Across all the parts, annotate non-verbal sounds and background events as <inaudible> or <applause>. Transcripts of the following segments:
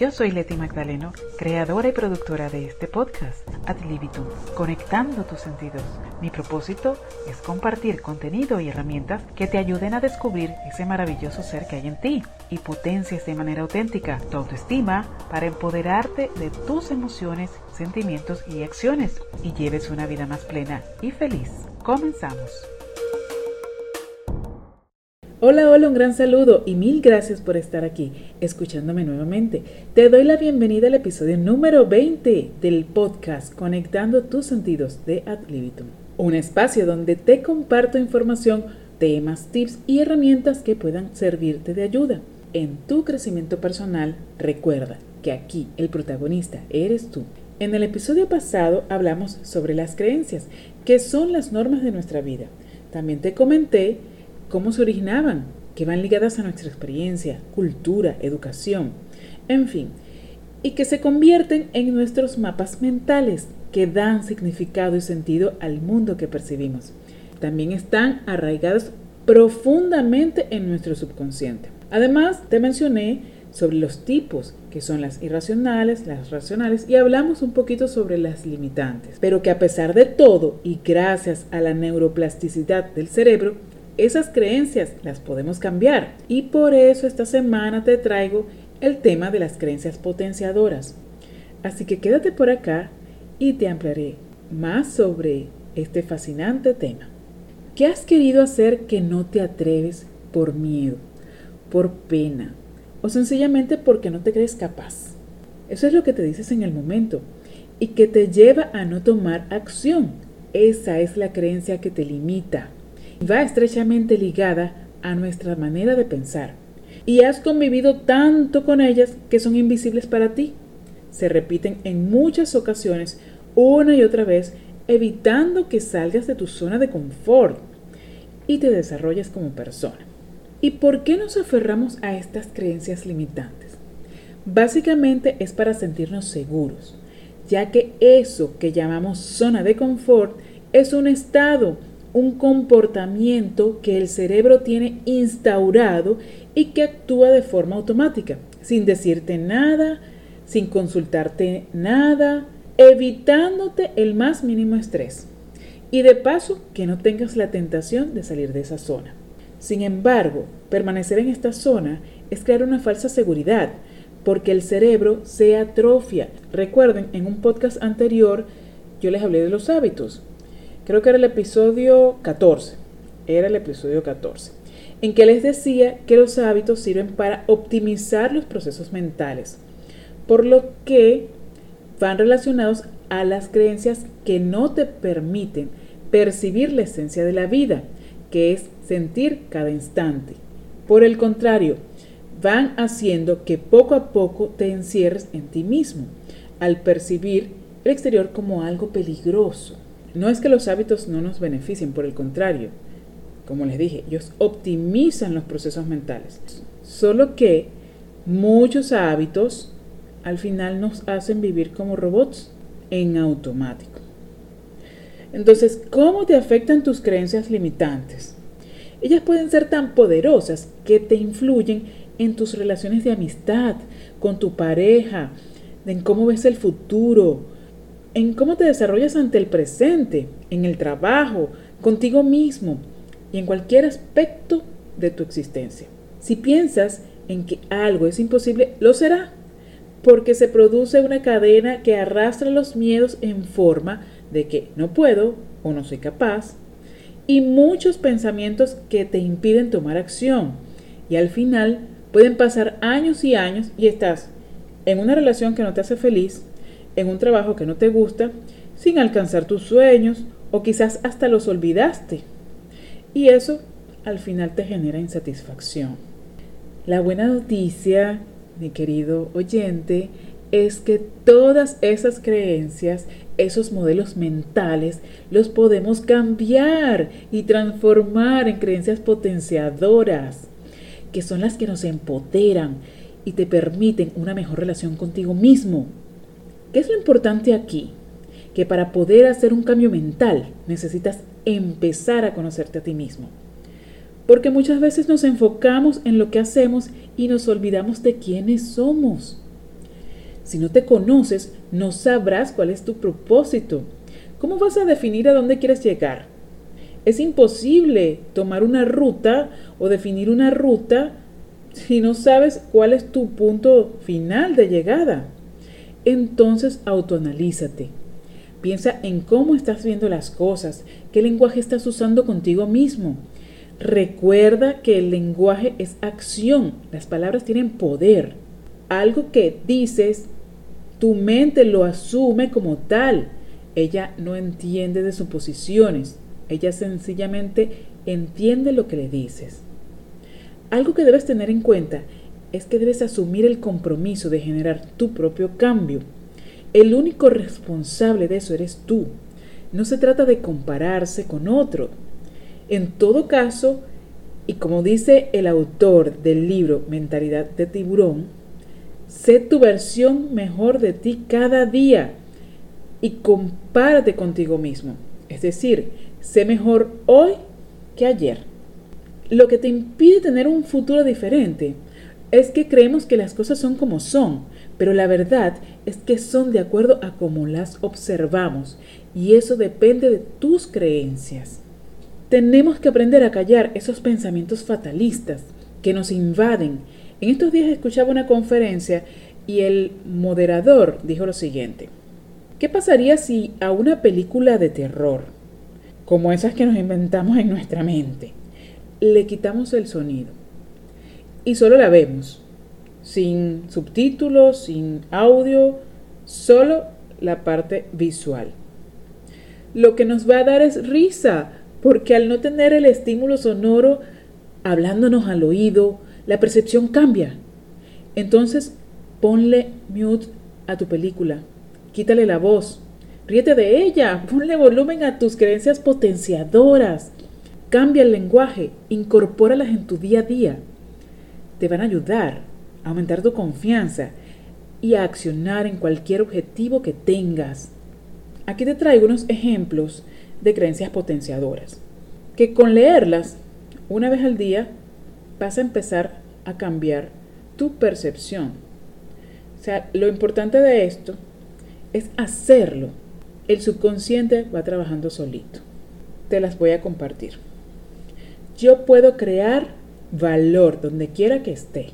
Yo soy Leti Magdaleno, creadora y productora de este podcast, Ad Libitum, conectando tus sentidos. Mi propósito es compartir contenido y herramientas que te ayuden a descubrir ese maravilloso ser que hay en ti y potencias de manera auténtica tu autoestima para empoderarte de tus emociones, sentimientos y acciones y lleves una vida más plena y feliz. Comenzamos. Hola, hola, un gran saludo y mil gracias por estar aquí, escuchándome nuevamente. Te doy la bienvenida al episodio número 20 del podcast Conectando tus sentidos de Ad Libitum. Un espacio donde te comparto información, temas, tips y herramientas que puedan servirte de ayuda. En tu crecimiento personal, recuerda que aquí el protagonista eres tú. En el episodio pasado hablamos sobre las creencias, que son las normas de nuestra vida. También te comenté cómo se originaban, que van ligadas a nuestra experiencia, cultura, educación, en fin, y que se convierten en nuestros mapas mentales que dan significado y sentido al mundo que percibimos. También están arraigados profundamente en nuestro subconsciente. Además, te mencioné sobre los tipos, que son las irracionales, las racionales, y hablamos un poquito sobre las limitantes, pero que a pesar de todo y gracias a la neuroplasticidad del cerebro, esas creencias las podemos cambiar y por eso esta semana te traigo el tema de las creencias potenciadoras. Así que quédate por acá y te ampliaré más sobre este fascinante tema. ¿Qué has querido hacer que no te atreves por miedo, por pena o sencillamente porque no te crees capaz? Eso es lo que te dices en el momento y que te lleva a no tomar acción. Esa es la creencia que te limita va estrechamente ligada a nuestra manera de pensar. Y has convivido tanto con ellas que son invisibles para ti. Se repiten en muchas ocasiones, una y otra vez, evitando que salgas de tu zona de confort y te desarrolles como persona. ¿Y por qué nos aferramos a estas creencias limitantes? Básicamente es para sentirnos seguros, ya que eso que llamamos zona de confort es un estado un comportamiento que el cerebro tiene instaurado y que actúa de forma automática, sin decirte nada, sin consultarte nada, evitándote el más mínimo estrés. Y de paso, que no tengas la tentación de salir de esa zona. Sin embargo, permanecer en esta zona es crear una falsa seguridad, porque el cerebro se atrofia. Recuerden, en un podcast anterior yo les hablé de los hábitos creo que era el episodio 14, era el episodio 14, en que les decía que los hábitos sirven para optimizar los procesos mentales, por lo que van relacionados a las creencias que no te permiten percibir la esencia de la vida, que es sentir cada instante. Por el contrario, van haciendo que poco a poco te encierres en ti mismo, al percibir el exterior como algo peligroso. No es que los hábitos no nos beneficien, por el contrario, como les dije, ellos optimizan los procesos mentales. Solo que muchos hábitos al final nos hacen vivir como robots en automático. Entonces, ¿cómo te afectan tus creencias limitantes? Ellas pueden ser tan poderosas que te influyen en tus relaciones de amistad, con tu pareja, en cómo ves el futuro, en cómo te desarrollas ante el presente, en el trabajo, contigo mismo y en cualquier aspecto de tu existencia. Si piensas en que algo es imposible, lo será, porque se produce una cadena que arrastra los miedos en forma de que no puedo o no soy capaz, y muchos pensamientos que te impiden tomar acción. Y al final pueden pasar años y años y estás en una relación que no te hace feliz, en un trabajo que no te gusta, sin alcanzar tus sueños o quizás hasta los olvidaste. Y eso al final te genera insatisfacción. La buena noticia, mi querido oyente, es que todas esas creencias, esos modelos mentales, los podemos cambiar y transformar en creencias potenciadoras, que son las que nos empoderan y te permiten una mejor relación contigo mismo, ¿Qué es lo importante aquí? Que para poder hacer un cambio mental necesitas empezar a conocerte a ti mismo. Porque muchas veces nos enfocamos en lo que hacemos y nos olvidamos de quiénes somos. Si no te conoces, no sabrás cuál es tu propósito. ¿Cómo vas a definir a dónde quieres llegar? Es imposible tomar una ruta o definir una ruta si no sabes cuál es tu punto final de llegada. Entonces autoanalízate. Piensa en cómo estás viendo las cosas, qué lenguaje estás usando contigo mismo. Recuerda que el lenguaje es acción, las palabras tienen poder. Algo que dices, tu mente lo asume como tal. Ella no entiende de suposiciones, ella sencillamente entiende lo que le dices. Algo que debes tener en cuenta es que debes asumir el compromiso de generar tu propio cambio. El único responsable de eso eres tú. No se trata de compararse con otro. En todo caso, y como dice el autor del libro Mentalidad de tiburón, sé tu versión mejor de ti cada día y compárate contigo mismo. Es decir, sé mejor hoy que ayer. Lo que te impide tener un futuro diferente es que creemos que las cosas son como son, pero la verdad es que son de acuerdo a cómo las observamos y eso depende de tus creencias. Tenemos que aprender a callar esos pensamientos fatalistas que nos invaden. En estos días escuchaba una conferencia y el moderador dijo lo siguiente. ¿Qué pasaría si a una película de terror, como esas que nos inventamos en nuestra mente, le quitamos el sonido? Y solo la vemos, sin subtítulos, sin audio, solo la parte visual. Lo que nos va a dar es risa, porque al no tener el estímulo sonoro hablándonos al oído, la percepción cambia. Entonces, ponle mute a tu película, quítale la voz, ríete de ella, <laughs> ponle volumen a tus creencias potenciadoras, cambia el lenguaje, incorpóralas en tu día a día te van a ayudar a aumentar tu confianza y a accionar en cualquier objetivo que tengas. Aquí te traigo unos ejemplos de creencias potenciadoras, que con leerlas una vez al día vas a empezar a cambiar tu percepción. O sea, lo importante de esto es hacerlo. El subconsciente va trabajando solito. Te las voy a compartir. Yo puedo crear valor donde quiera que esté.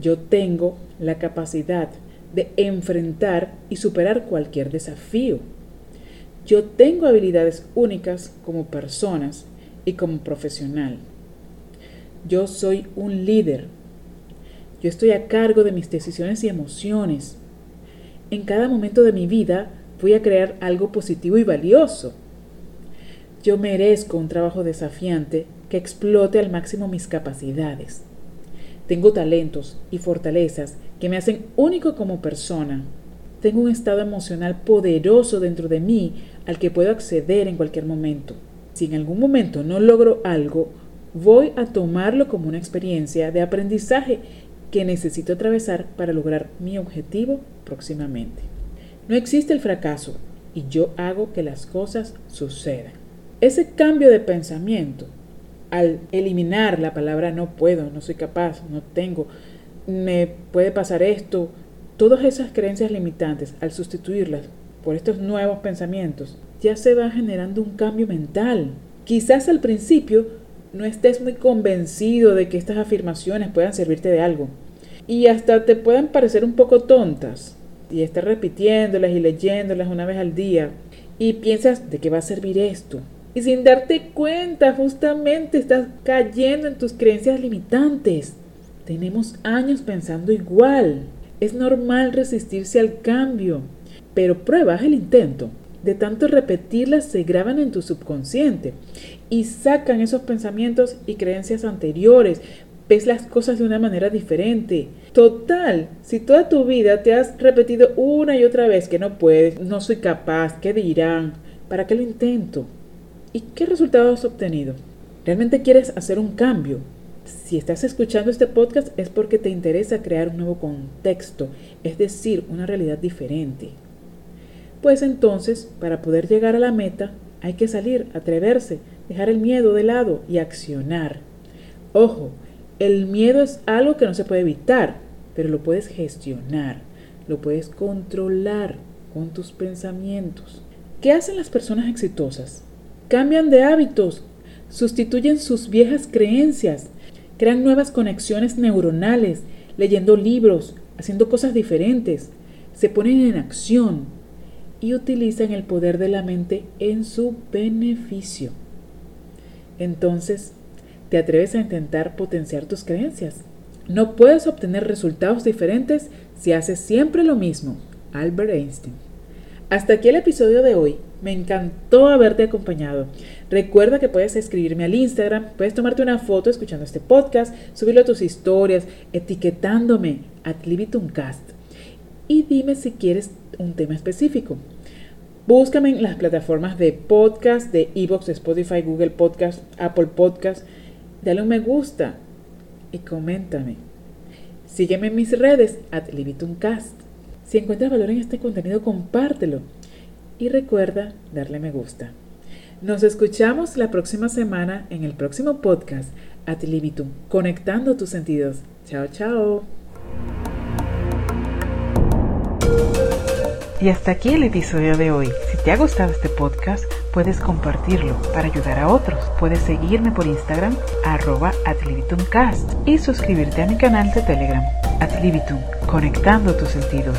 Yo tengo la capacidad de enfrentar y superar cualquier desafío. Yo tengo habilidades únicas como personas y como profesional. Yo soy un líder. Yo estoy a cargo de mis decisiones y emociones. En cada momento de mi vida voy a crear algo positivo y valioso. Yo merezco un trabajo desafiante que explote al máximo mis capacidades. Tengo talentos y fortalezas que me hacen único como persona. Tengo un estado emocional poderoso dentro de mí al que puedo acceder en cualquier momento. Si en algún momento no logro algo, voy a tomarlo como una experiencia de aprendizaje que necesito atravesar para lograr mi objetivo próximamente. No existe el fracaso y yo hago que las cosas sucedan. Ese cambio de pensamiento al eliminar la palabra no puedo, no soy capaz, no tengo, me puede pasar esto, todas esas creencias limitantes, al sustituirlas por estos nuevos pensamientos, ya se va generando un cambio mental. Quizás al principio no estés muy convencido de que estas afirmaciones puedan servirte de algo y hasta te puedan parecer un poco tontas y estás repitiéndolas y leyéndolas una vez al día y piensas de qué va a servir esto y sin darte cuenta, justamente estás cayendo en tus creencias limitantes. Tenemos años pensando igual. Es normal resistirse al cambio, pero pruebas el intento. De tanto repetirlas se graban en tu subconsciente y sacan esos pensamientos y creencias anteriores. Ves las cosas de una manera diferente. Total, si toda tu vida te has repetido una y otra vez que no puedes, no soy capaz, ¿qué dirán? ¿Para qué lo intento? ¿Y qué resultado has obtenido? ¿Realmente quieres hacer un cambio? Si estás escuchando este podcast es porque te interesa crear un nuevo contexto, es decir, una realidad diferente. Pues entonces, para poder llegar a la meta, hay que salir, atreverse, dejar el miedo de lado y accionar. Ojo, el miedo es algo que no se puede evitar, pero lo puedes gestionar. lo puedes controlar con tus pensamientos. ¿Qué hacen las personas exitosas? Cambian de hábitos, sustituyen sus viejas creencias, crean nuevas conexiones neuronales, leyendo libros, haciendo cosas diferentes, se ponen en acción y utilizan el poder de la mente en su beneficio. Entonces, ¿te atreves a intentar potenciar tus creencias? No puedes obtener resultados diferentes si haces siempre lo mismo. Albert Einstein. Hasta aquí el episodio de hoy. Me encantó haberte acompañado. Recuerda que puedes escribirme al Instagram, puedes tomarte una foto escuchando este podcast, subirlo a tus historias, etiquetándome a Libitumcast. Y dime si quieres un tema específico. Búscame en las plataformas de podcast de Evox, Spotify, Google Podcast, Apple Podcast. Dale un me gusta y coméntame. Sígueme en mis redes, at Libitumcast. Si encuentras valor en este contenido, compártelo y recuerda darle me gusta. Nos escuchamos la próxima semana en el próximo podcast At Libitum, conectando tus sentidos. Chao, chao. Y hasta aquí el episodio de hoy. Si te ha gustado este podcast, puedes compartirlo para ayudar a otros. Puedes seguirme por Instagram, arroba atlibitumcast y suscribirte a mi canal de Telegram, Atlibitum, conectando tus sentidos.